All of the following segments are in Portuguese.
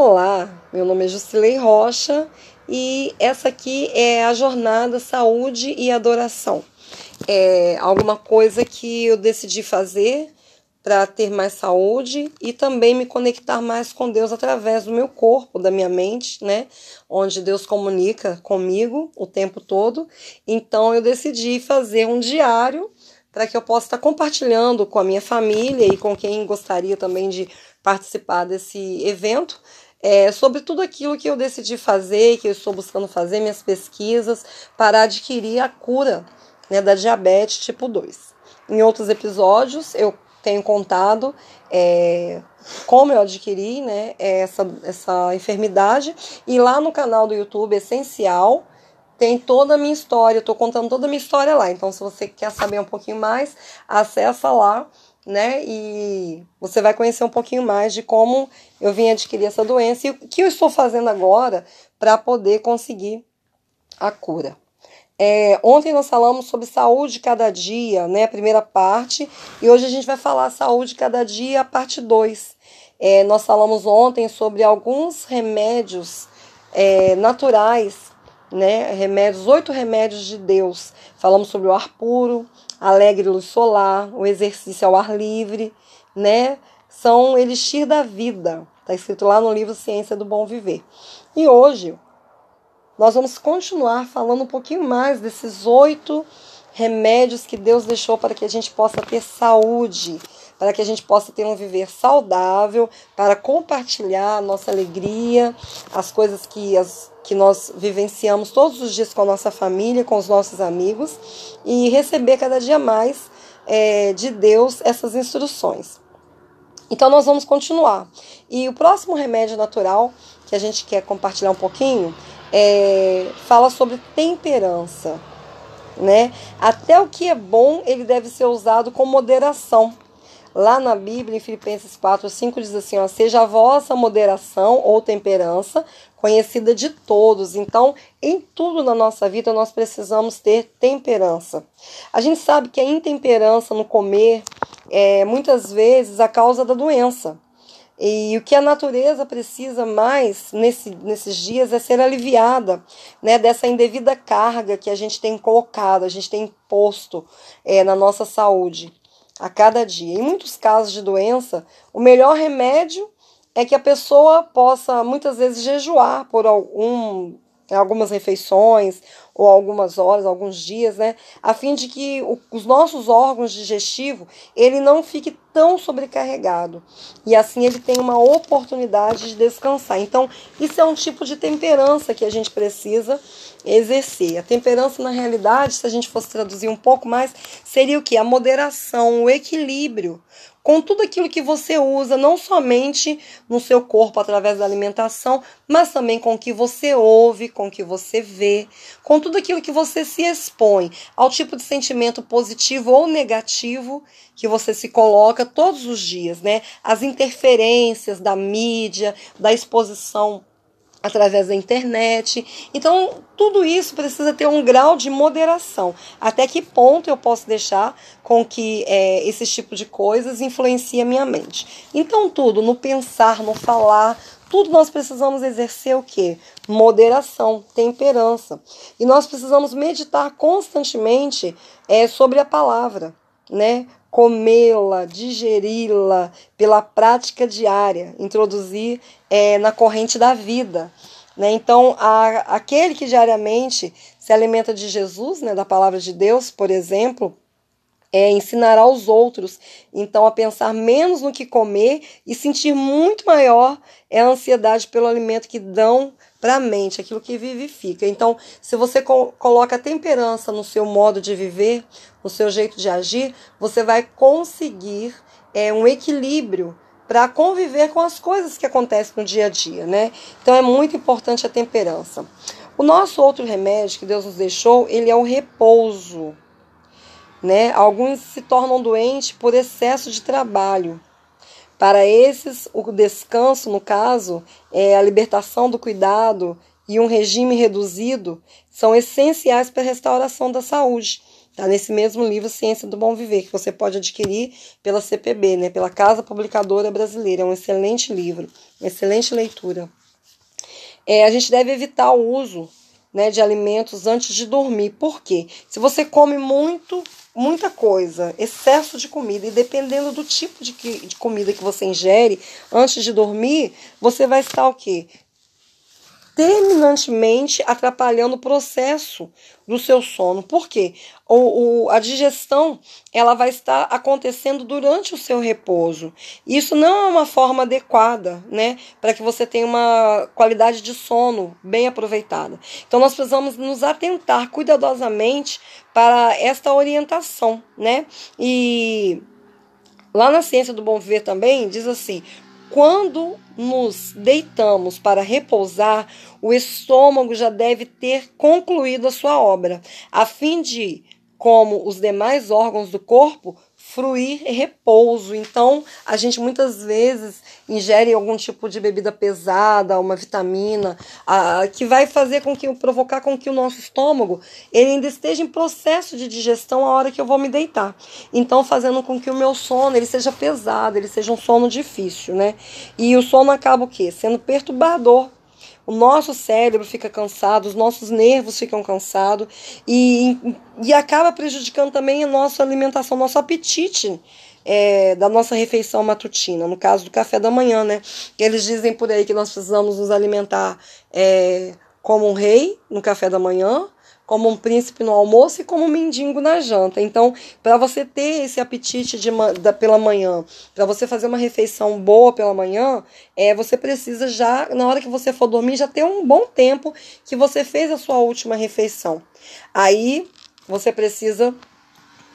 Olá, meu nome é Jusilei Rocha e essa aqui é a jornada Saúde e Adoração. É alguma coisa que eu decidi fazer para ter mais saúde e também me conectar mais com Deus através do meu corpo, da minha mente, né? Onde Deus comunica comigo o tempo todo. Então eu decidi fazer um diário para que eu possa estar compartilhando com a minha família e com quem gostaria também de participar desse evento é, sobre tudo aquilo que eu decidi fazer, que eu estou buscando fazer, minhas pesquisas, para adquirir a cura né, da diabetes tipo 2. Em outros episódios, eu tenho contado é, como eu adquiri né, essa, essa enfermidade, e lá no canal do YouTube Essencial tem toda a minha história, eu estou contando toda a minha história lá. Então, se você quer saber um pouquinho mais, acessa lá né? E você vai conhecer um pouquinho mais de como eu vim adquirir essa doença e o que eu estou fazendo agora para poder conseguir a cura. É, ontem nós falamos sobre saúde cada dia, né? A primeira parte, e hoje a gente vai falar saúde cada dia, a parte 2. É, nós falamos ontem sobre alguns remédios é, naturais, né? Remédios, oito remédios de Deus. Falamos sobre o ar puro, alegre luz solar, o exercício ao ar livre, né? São elixir da vida. Está escrito lá no livro Ciência do Bom Viver. E hoje nós vamos continuar falando um pouquinho mais desses oito remédios que Deus deixou para que a gente possa ter saúde, para que a gente possa ter um viver saudável, para compartilhar a nossa alegria, as coisas que, as, que nós vivenciamos todos os dias com a nossa família, com os nossos amigos e receber cada dia mais é, de Deus essas instruções. Então, nós vamos continuar. E o próximo remédio natural que a gente quer compartilhar um pouquinho é, fala sobre temperança. Né? Até o que é bom, ele deve ser usado com moderação. Lá na Bíblia, em Filipenses 4, 5, diz assim: ó, seja a vossa moderação ou temperança conhecida de todos. Então, em tudo na nossa vida, nós precisamos ter temperança. A gente sabe que a intemperança no comer é muitas vezes a causa da doença. E o que a natureza precisa mais nesse, nesses dias é ser aliviada né, dessa indevida carga que a gente tem colocado, a gente tem posto é, na nossa saúde a cada dia. Em muitos casos de doença, o melhor remédio é que a pessoa possa muitas vezes jejuar por algum algumas refeições ou algumas horas, alguns dias, né, a fim de que o, os nossos órgãos digestivos ele não fique tão sobrecarregado e assim ele tem uma oportunidade de descansar. Então isso é um tipo de temperança que a gente precisa exercer. A temperança na realidade, se a gente fosse traduzir um pouco mais, seria o que? A moderação, o equilíbrio com tudo aquilo que você usa, não somente no seu corpo através da alimentação, mas também com o que você ouve, com o que você vê, com tudo aquilo que você se expõe, ao tipo de sentimento positivo ou negativo que você se coloca todos os dias, né? As interferências da mídia, da exposição através da internet. Então, tudo isso precisa ter um grau de moderação. Até que ponto eu posso deixar com que é, esse tipo de coisas influencie a minha mente? Então, tudo, no pensar, no falar, tudo nós precisamos exercer o que? Moderação, temperança. E nós precisamos meditar constantemente é, sobre a palavra, né? Comê-la, digeri-la pela prática diária, introduzir é, na corrente da vida. Né? Então, a, aquele que diariamente se alimenta de Jesus, né, da palavra de Deus, por exemplo, é, ensinará aos outros, então, a pensar menos no que comer e sentir muito maior é a ansiedade pelo alimento que dão para a mente, aquilo que vivifica. Então, se você co coloca temperança no seu modo de viver, no seu jeito de agir, você vai conseguir é, um equilíbrio para conviver com as coisas que acontecem no dia a dia, né? Então é muito importante a temperança. O nosso outro remédio que Deus nos deixou, ele é o repouso, né? Alguns se tornam doentes por excesso de trabalho. Para esses, o descanso, no caso, é a libertação do cuidado e um regime reduzido são essenciais para a restauração da saúde. Tá nesse mesmo livro Ciência do Bom Viver, que você pode adquirir pela CPB, né, pela Casa Publicadora Brasileira. É um excelente livro, excelente leitura. É, a gente deve evitar o uso né, de alimentos antes de dormir. Por quê? Se você come muito, muita coisa, excesso de comida, e dependendo do tipo de, que, de comida que você ingere antes de dormir, você vai estar o quê? Terminantemente atrapalhando o processo do seu sono. Por quê? O, o, a digestão ela vai estar acontecendo durante o seu repouso. Isso não é uma forma adequada, né, para que você tenha uma qualidade de sono bem aproveitada. Então nós precisamos nos atentar cuidadosamente para esta orientação, né? E lá na ciência do bom viver também diz assim: quando nos deitamos para repousar, o estômago já deve ter concluído a sua obra, a fim de, como os demais órgãos do corpo, fruir repouso. Então, a gente muitas vezes ingere algum tipo de bebida pesada, uma vitamina, a, que vai fazer com que provocar com que o nosso estômago ele ainda esteja em processo de digestão a hora que eu vou me deitar. Então, fazendo com que o meu sono ele seja pesado, ele seja um sono difícil, né? E o sono acaba o quê? Sendo perturbador o nosso cérebro fica cansado, os nossos nervos ficam cansados e, e acaba prejudicando também a nossa alimentação, nosso apetite. É, da nossa refeição matutina, no caso do café da manhã, né? Eles dizem por aí que nós precisamos nos alimentar é, como um rei no café da manhã, como um príncipe no almoço e como um mendigo na janta. Então, para você ter esse apetite de, da, pela manhã, para você fazer uma refeição boa pela manhã, é, você precisa já, na hora que você for dormir, já ter um bom tempo que você fez a sua última refeição. Aí você precisa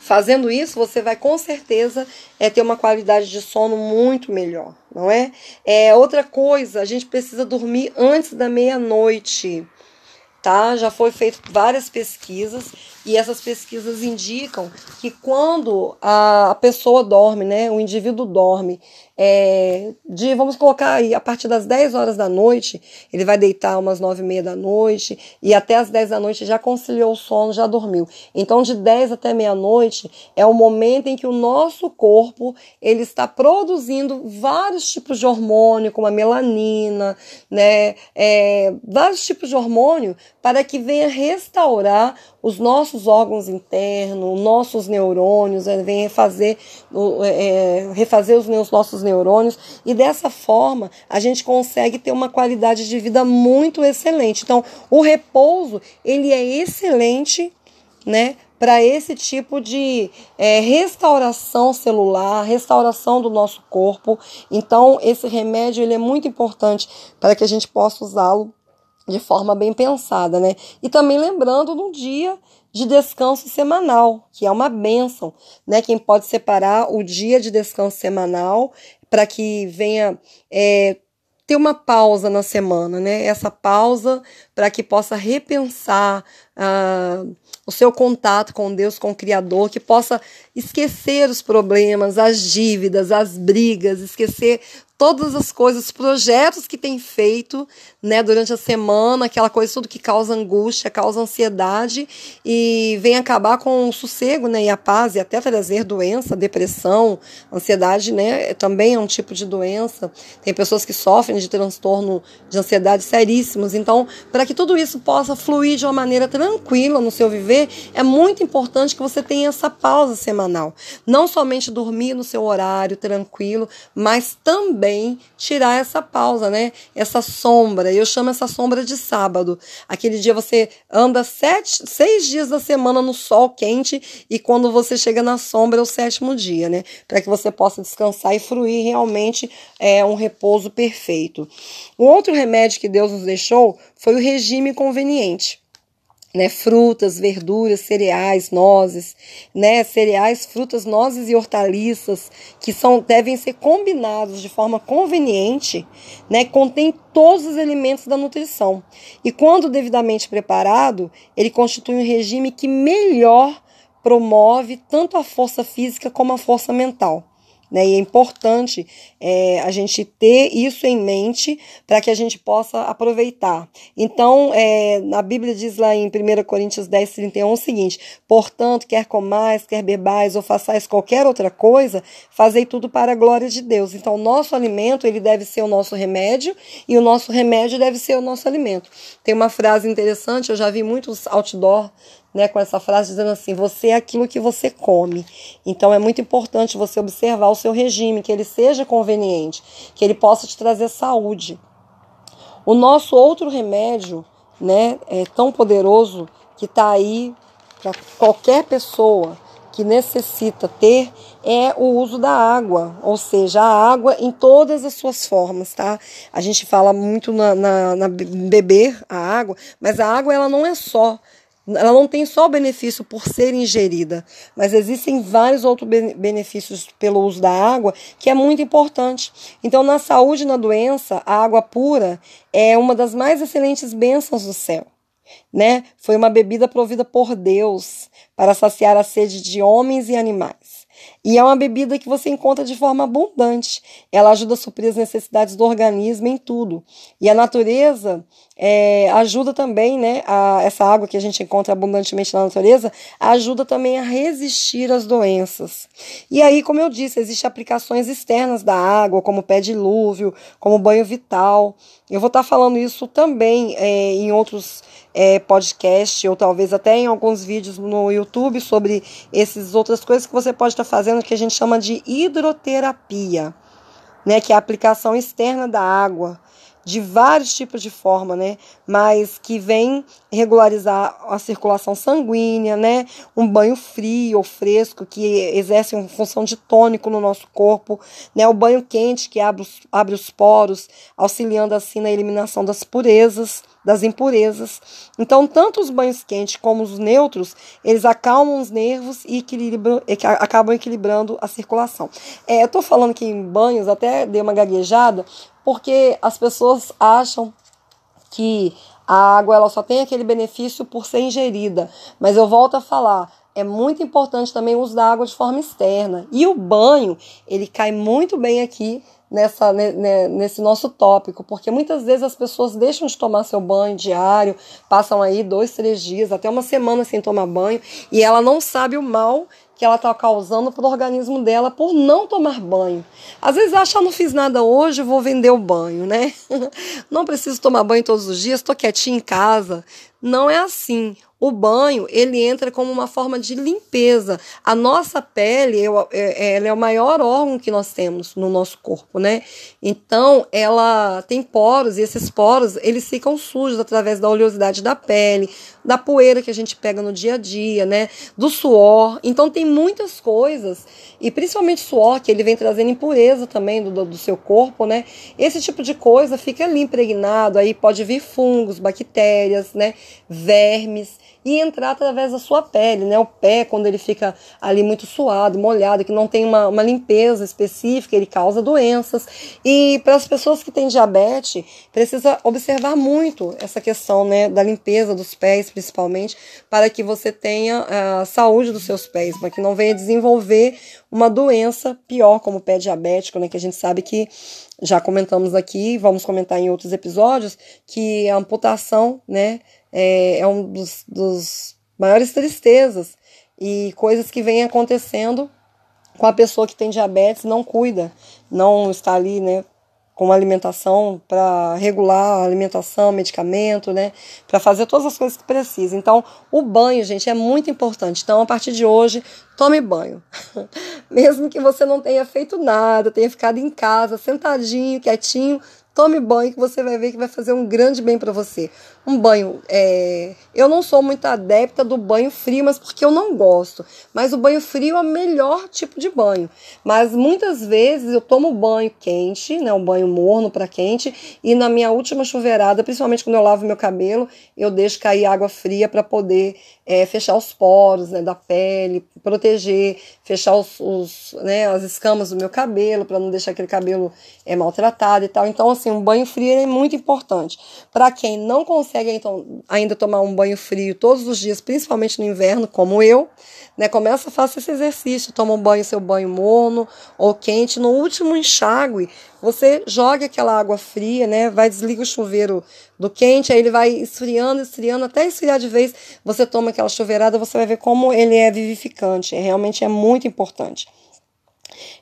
Fazendo isso, você vai com certeza é, ter uma qualidade de sono muito melhor, não é? é? Outra coisa, a gente precisa dormir antes da meia-noite tá? Já foi feito várias pesquisas e essas pesquisas indicam que quando a pessoa dorme, né, o indivíduo dorme é, de, vamos colocar aí, a partir das 10 horas da noite, ele vai deitar umas 9 e meia da noite, e até as 10 da noite já conciliou o sono, já dormiu. Então, de 10 até meia-noite é o momento em que o nosso corpo ele está produzindo vários tipos de hormônio, como a melanina, né, é, vários tipos de hormônio, para que venha restaurar os nossos órgãos internos, nossos neurônios, é, venha fazer, é, refazer os nossos neurônios e dessa forma a gente consegue ter uma qualidade de vida muito excelente. Então, o repouso ele é excelente, né? Para esse tipo de é, restauração celular, restauração do nosso corpo. Então, esse remédio ele é muito importante para que a gente possa usá-lo de forma bem pensada, né? E também lembrando no dia de descanso semanal, que é uma benção, né? Quem pode separar o dia de descanso semanal para que venha é, ter uma pausa na semana, né? Essa pausa para que possa repensar ah, o seu contato com Deus, com o Criador, que possa esquecer os problemas, as dívidas, as brigas, esquecer todas as coisas, projetos que tem feito, né, durante a semana, aquela coisa tudo que causa angústia, causa ansiedade e vem acabar com o sossego, né, e a paz e até trazer doença, depressão, ansiedade, né, também é um tipo de doença. Tem pessoas que sofrem de transtorno de ansiedade seríssimos. Então, para que tudo isso possa fluir de uma maneira tranquila no seu viver, é muito importante que você tenha essa pausa semanal. Não somente dormir no seu horário tranquilo, mas também também tirar essa pausa, né? Essa sombra. Eu chamo essa sombra de sábado. Aquele dia você anda sete, seis dias da semana no sol quente e quando você chega na sombra é o sétimo dia, né? Para que você possa descansar e fruir realmente é, um repouso perfeito. Um outro remédio que Deus nos deixou foi o regime conveniente né, frutas, verduras, cereais, nozes, né, cereais, frutas, nozes e hortaliças que são devem ser combinados de forma conveniente, né, contém todos os elementos da nutrição. E quando devidamente preparado, ele constitui um regime que melhor promove tanto a força física como a força mental. Né? E é importante é, a gente ter isso em mente para que a gente possa aproveitar. Então, é, a Bíblia diz lá em 1 Coríntios 10, 31 o seguinte: Portanto, quer comais, quer bebais ou façais qualquer outra coisa, fazei tudo para a glória de Deus. Então, o nosso alimento ele deve ser o nosso remédio e o nosso remédio deve ser o nosso alimento. Tem uma frase interessante, eu já vi muitos outdoor né, com essa frase dizendo assim: você é aquilo que você come. Então é muito importante você observar o seu regime, que ele seja conveniente, que ele possa te trazer saúde. O nosso outro remédio, né, é tão poderoso que está aí para qualquer pessoa que necessita ter é o uso da água, ou seja, a água em todas as suas formas, tá? A gente fala muito na, na, na beber a água, mas a água ela não é só ela não tem só o benefício por ser ingerida, mas existem vários outros benefícios pelo uso da água que é muito importante. Então, na saúde e na doença, a água pura é uma das mais excelentes bênçãos do céu. Né? Foi uma bebida provida por Deus para saciar a sede de homens e animais. E é uma bebida que você encontra de forma abundante. Ela ajuda a suprir as necessidades do organismo em tudo. E a natureza é, ajuda também, né? A, essa água que a gente encontra abundantemente na natureza ajuda também a resistir às doenças. E aí, como eu disse, existem aplicações externas da água, como pé dilúvio, como banho vital. Eu vou estar falando isso também é, em outros é, podcasts, ou talvez até em alguns vídeos no YouTube sobre essas outras coisas que você pode estar fazendo que a gente chama de hidroterapia, né, que é a aplicação externa da água de vários tipos de forma, né? Mas que vem regularizar a circulação sanguínea, né? Um banho frio ou fresco que exerce uma função de tônico no nosso corpo, né? O banho quente que abre os, abre os poros, auxiliando assim na eliminação das purezas das impurezas. Então, tanto os banhos quentes como os neutros, eles acalmam os nervos e equilibram, acabam equilibrando a circulação. É, eu estou falando que em banhos, até dei uma gaguejada, porque as pessoas acham que a água ela só tem aquele benefício por ser ingerida. Mas eu volto a falar, é muito importante também o uso da água de forma externa. E o banho, ele cai muito bem aqui nessa, nesse nosso tópico, porque muitas vezes as pessoas deixam de tomar seu banho diário, passam aí dois, três dias, até uma semana sem tomar banho, e ela não sabe o mal que ela está causando para o organismo dela por não tomar banho. Às vezes acha, ah, não fiz nada hoje, vou vender o banho, né? não preciso tomar banho todos os dias, estou quietinha em casa. Não é assim o banho ele entra como uma forma de limpeza. A nossa pele é, ela é o maior órgão que nós temos no nosso corpo, né? Então ela tem poros e esses poros eles ficam sujos através da oleosidade da pele, da poeira que a gente pega no dia a dia, né? Do suor. Então tem muitas coisas e principalmente suor que ele vem trazendo impureza também do, do seu corpo, né? Esse tipo de coisa fica ali impregnado, aí pode vir fungos, bactérias, né? Vermes e entrar através da sua pele, né? O pé, quando ele fica ali muito suado, molhado, que não tem uma, uma limpeza específica, ele causa doenças. E para as pessoas que têm diabetes, precisa observar muito essa questão, né? Da limpeza dos pés, principalmente, para que você tenha a saúde dos seus pés, para que não venha desenvolver uma doença pior, como o pé diabético, né? Que a gente sabe que já comentamos aqui, vamos comentar em outros episódios, que a amputação, né? É, é um dos, dos maiores tristezas e coisas que vêm acontecendo com a pessoa que tem diabetes não cuida, não está ali, né, com uma alimentação para regular a alimentação, medicamento, né, para fazer todas as coisas que precisa. Então, o banho, gente, é muito importante. Então, a partir de hoje, tome banho. Mesmo que você não tenha feito nada, tenha ficado em casa, sentadinho, quietinho, tome banho que você vai ver que vai fazer um grande bem para você um banho. É... Eu não sou muito adepta do banho frio, mas porque eu não gosto. Mas o banho frio é o melhor tipo de banho. Mas muitas vezes eu tomo banho quente, né, um banho morno para quente, e na minha última chuveirada, principalmente quando eu lavo meu cabelo, eu deixo cair água fria para poder é, fechar os poros né, da pele, proteger, fechar os, os né, as escamas do meu cabelo, para não deixar aquele cabelo é, maltratado e tal. Então, assim, um banho frio é muito importante. Para quem não consegue então, ainda tomar um banho frio todos os dias, principalmente no inverno, como eu, né, começa a fazer esse exercício, toma um banho, seu banho morno ou quente. No último enxágue, você joga aquela água fria, né, vai desliga o chuveiro do quente, aí ele vai esfriando, esfriando, até esfriar de vez. Você toma aquela chuveirada, você vai ver como ele é vivificante. É, realmente é muito importante.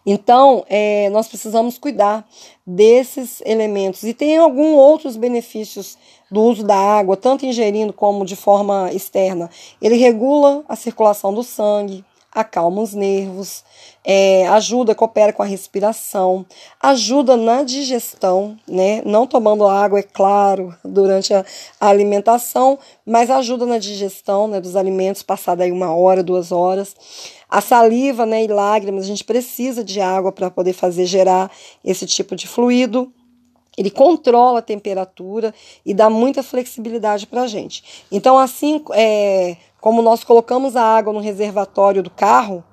Então, é, nós precisamos cuidar desses elementos. E tem alguns outros benefícios do uso da água, tanto ingerindo como de forma externa. Ele regula a circulação do sangue, acalma os nervos, é, ajuda, coopera com a respiração, ajuda na digestão, né? Não tomando água, é claro, durante a, a alimentação, mas ajuda na digestão né, dos alimentos, passada aí uma hora, duas horas. A saliva né, e lágrimas, a gente precisa de água para poder fazer gerar esse tipo de fluido. Ele controla a temperatura e dá muita flexibilidade para a gente. Então, assim é, como nós colocamos a água no reservatório do carro,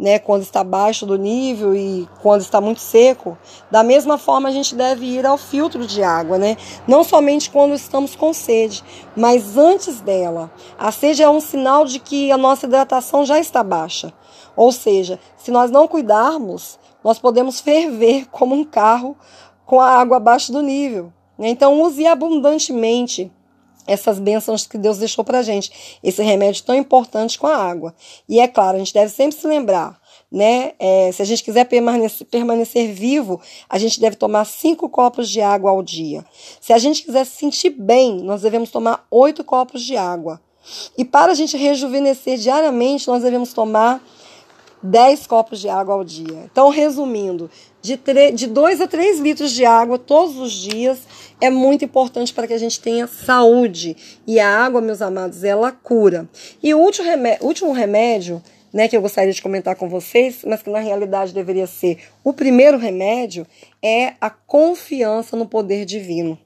né, quando está abaixo do nível e quando está muito seco, da mesma forma a gente deve ir ao filtro de água, né? Não somente quando estamos com sede, mas antes dela. A sede é um sinal de que a nossa hidratação já está baixa. Ou seja, se nós não cuidarmos, nós podemos ferver como um carro com a água abaixo do nível. Então, use abundantemente essas bênçãos que Deus deixou para gente, esse remédio tão importante com a água. E é claro, a gente deve sempre se lembrar, né? É, se a gente quiser permanecer, permanecer vivo, a gente deve tomar cinco copos de água ao dia. Se a gente quiser se sentir bem, nós devemos tomar oito copos de água. E para a gente rejuvenescer diariamente, nós devemos tomar 10 copos de água ao dia. Então, resumindo, de, de 2 a 3 litros de água todos os dias é muito importante para que a gente tenha saúde. E a água, meus amados, ela cura. E o último remédio, último remédio né, que eu gostaria de comentar com vocês, mas que na realidade deveria ser o primeiro remédio, é a confiança no poder divino.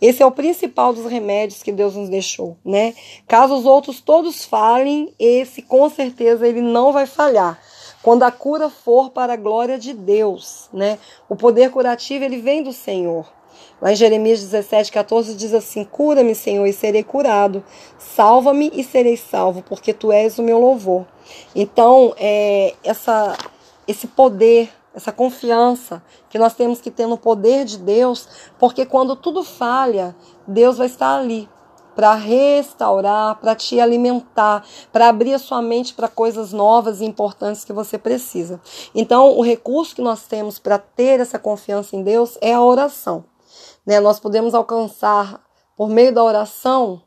Esse é o principal dos remédios que Deus nos deixou, né? Caso os outros todos falhem, esse com certeza ele não vai falhar. Quando a cura for para a glória de Deus, né? O poder curativo ele vem do Senhor. Lá em Jeremias 17, 14 diz assim: Cura-me, Senhor, e serei curado. Salva-me e serei salvo, porque tu és o meu louvor. Então, é, essa, esse poder essa confiança que nós temos que ter no poder de Deus, porque quando tudo falha, Deus vai estar ali para restaurar, para te alimentar, para abrir a sua mente para coisas novas e importantes que você precisa. Então, o recurso que nós temos para ter essa confiança em Deus é a oração. Né? Nós podemos alcançar, por meio da oração,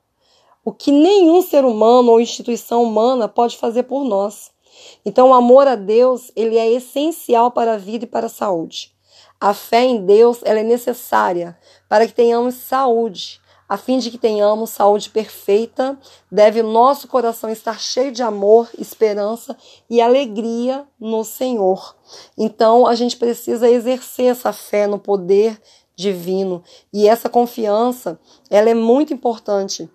o que nenhum ser humano ou instituição humana pode fazer por nós. Então, o amor a Deus, ele é essencial para a vida e para a saúde. A fé em Deus, ela é necessária para que tenhamos saúde. A fim de que tenhamos saúde perfeita, deve o nosso coração estar cheio de amor, esperança e alegria no Senhor. Então, a gente precisa exercer essa fé no poder divino e essa confiança, ela é muito importante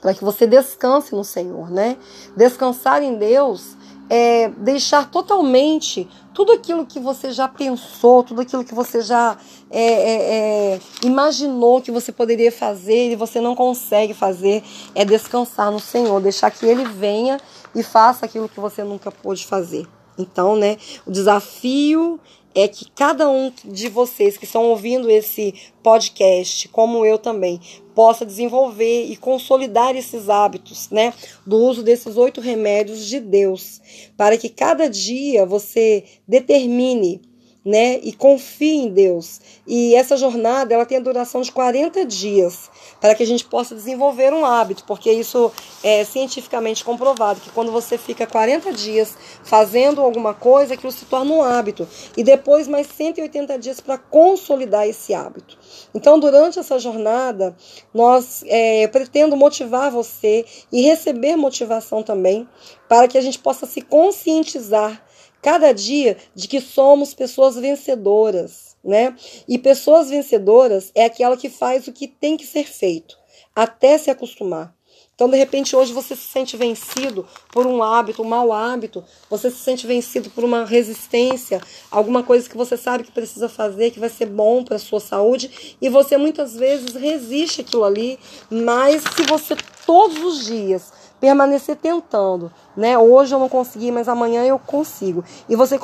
para que você descanse no Senhor, né? Descansar em Deus é, deixar totalmente tudo aquilo que você já pensou, tudo aquilo que você já é, é, é, imaginou que você poderia fazer e você não consegue fazer, é descansar no Senhor, deixar que Ele venha e faça aquilo que você nunca pôde fazer. Então, né, o desafio é que cada um de vocês que estão ouvindo esse podcast, como eu também, possa desenvolver e consolidar esses hábitos, né, do uso desses oito remédios de Deus, para que cada dia você determine né? E confie em Deus. E essa jornada, ela tem a duração de 40 dias, para que a gente possa desenvolver um hábito, porque isso é cientificamente comprovado, que quando você fica 40 dias fazendo alguma coisa, aquilo se torna um hábito. E depois mais 180 dias para consolidar esse hábito. Então, durante essa jornada, nós é, pretendo motivar você e receber motivação também, para que a gente possa se conscientizar cada dia de que somos pessoas vencedoras, né? E pessoas vencedoras é aquela que faz o que tem que ser feito, até se acostumar. Então, de repente, hoje você se sente vencido por um hábito, um mau hábito, você se sente vencido por uma resistência, alguma coisa que você sabe que precisa fazer, que vai ser bom para a sua saúde, e você muitas vezes resiste aquilo ali, mas se você todos os dias permanecer tentando, né? Hoje eu não consegui, mas amanhã eu consigo. E você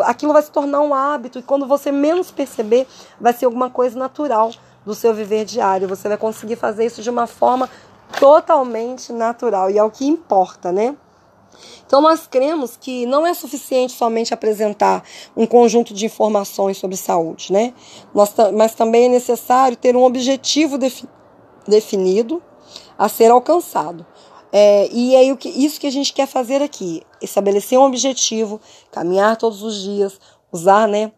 aquilo vai se tornar um hábito e quando você menos perceber, vai ser alguma coisa natural do seu viver diário. Você vai conseguir fazer isso de uma forma totalmente natural e é o que importa, né? Então, nós cremos que não é suficiente somente apresentar um conjunto de informações sobre saúde, né? Nós, mas também é necessário ter um objetivo defi definido a ser alcançado. É, e que, isso que a gente quer fazer aqui: estabelecer um objetivo, caminhar todos os dias, usar né,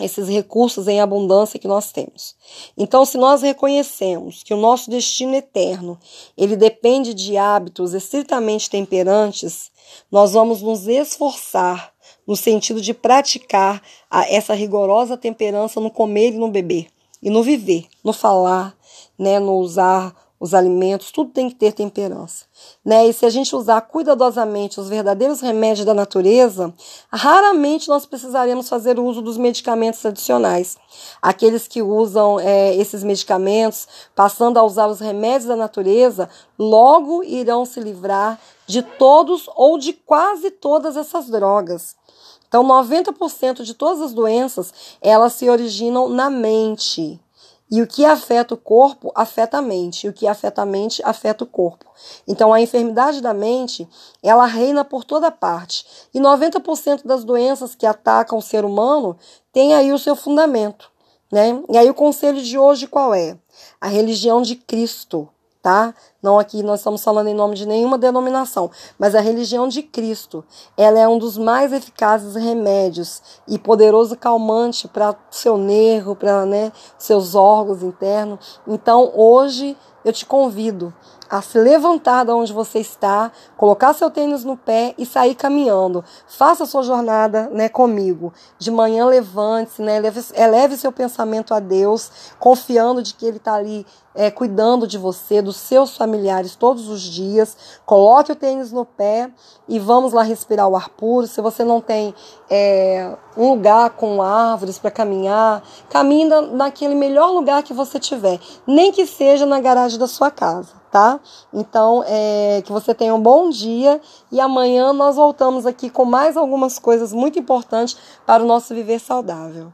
esses recursos em abundância que nós temos. Então, se nós reconhecemos que o nosso destino eterno ele depende de hábitos estritamente temperantes, nós vamos nos esforçar no sentido de praticar a, essa rigorosa temperança no comer e no beber, e no viver, no falar, né, no usar os alimentos, tudo tem que ter temperança. Né? E se a gente usar cuidadosamente os verdadeiros remédios da natureza, raramente nós precisaremos fazer uso dos medicamentos tradicionais. Aqueles que usam é, esses medicamentos, passando a usar os remédios da natureza, logo irão se livrar de todos ou de quase todas essas drogas. Então, 90% de todas as doenças, elas se originam na mente. E o que afeta o corpo afeta a mente, e o que afeta a mente afeta o corpo. Então a enfermidade da mente, ela reina por toda parte. E 90% das doenças que atacam o ser humano tem aí o seu fundamento, né? E aí o conselho de hoje qual é? A religião de Cristo tá? Não aqui nós estamos falando em nome de nenhuma denominação, mas a religião de Cristo, ela é um dos mais eficazes remédios e poderoso calmante para seu nervo, para né, seus órgãos internos. Então, hoje eu te convido a se levantar da onde você está, colocar seu tênis no pé e sair caminhando. Faça a sua jornada né, comigo. De manhã levante-se, né, eleve, eleve seu pensamento a Deus, confiando de que Ele está ali é, cuidando de você, dos seus familiares todos os dias. Coloque o tênis no pé e vamos lá respirar o ar puro. Se você não tem é, um lugar com árvores para caminhar, caminhe naquele melhor lugar que você tiver, nem que seja na garagem da sua casa tá? Então, é, que você tenha um bom dia e amanhã nós voltamos aqui com mais algumas coisas muito importantes para o nosso viver saudável.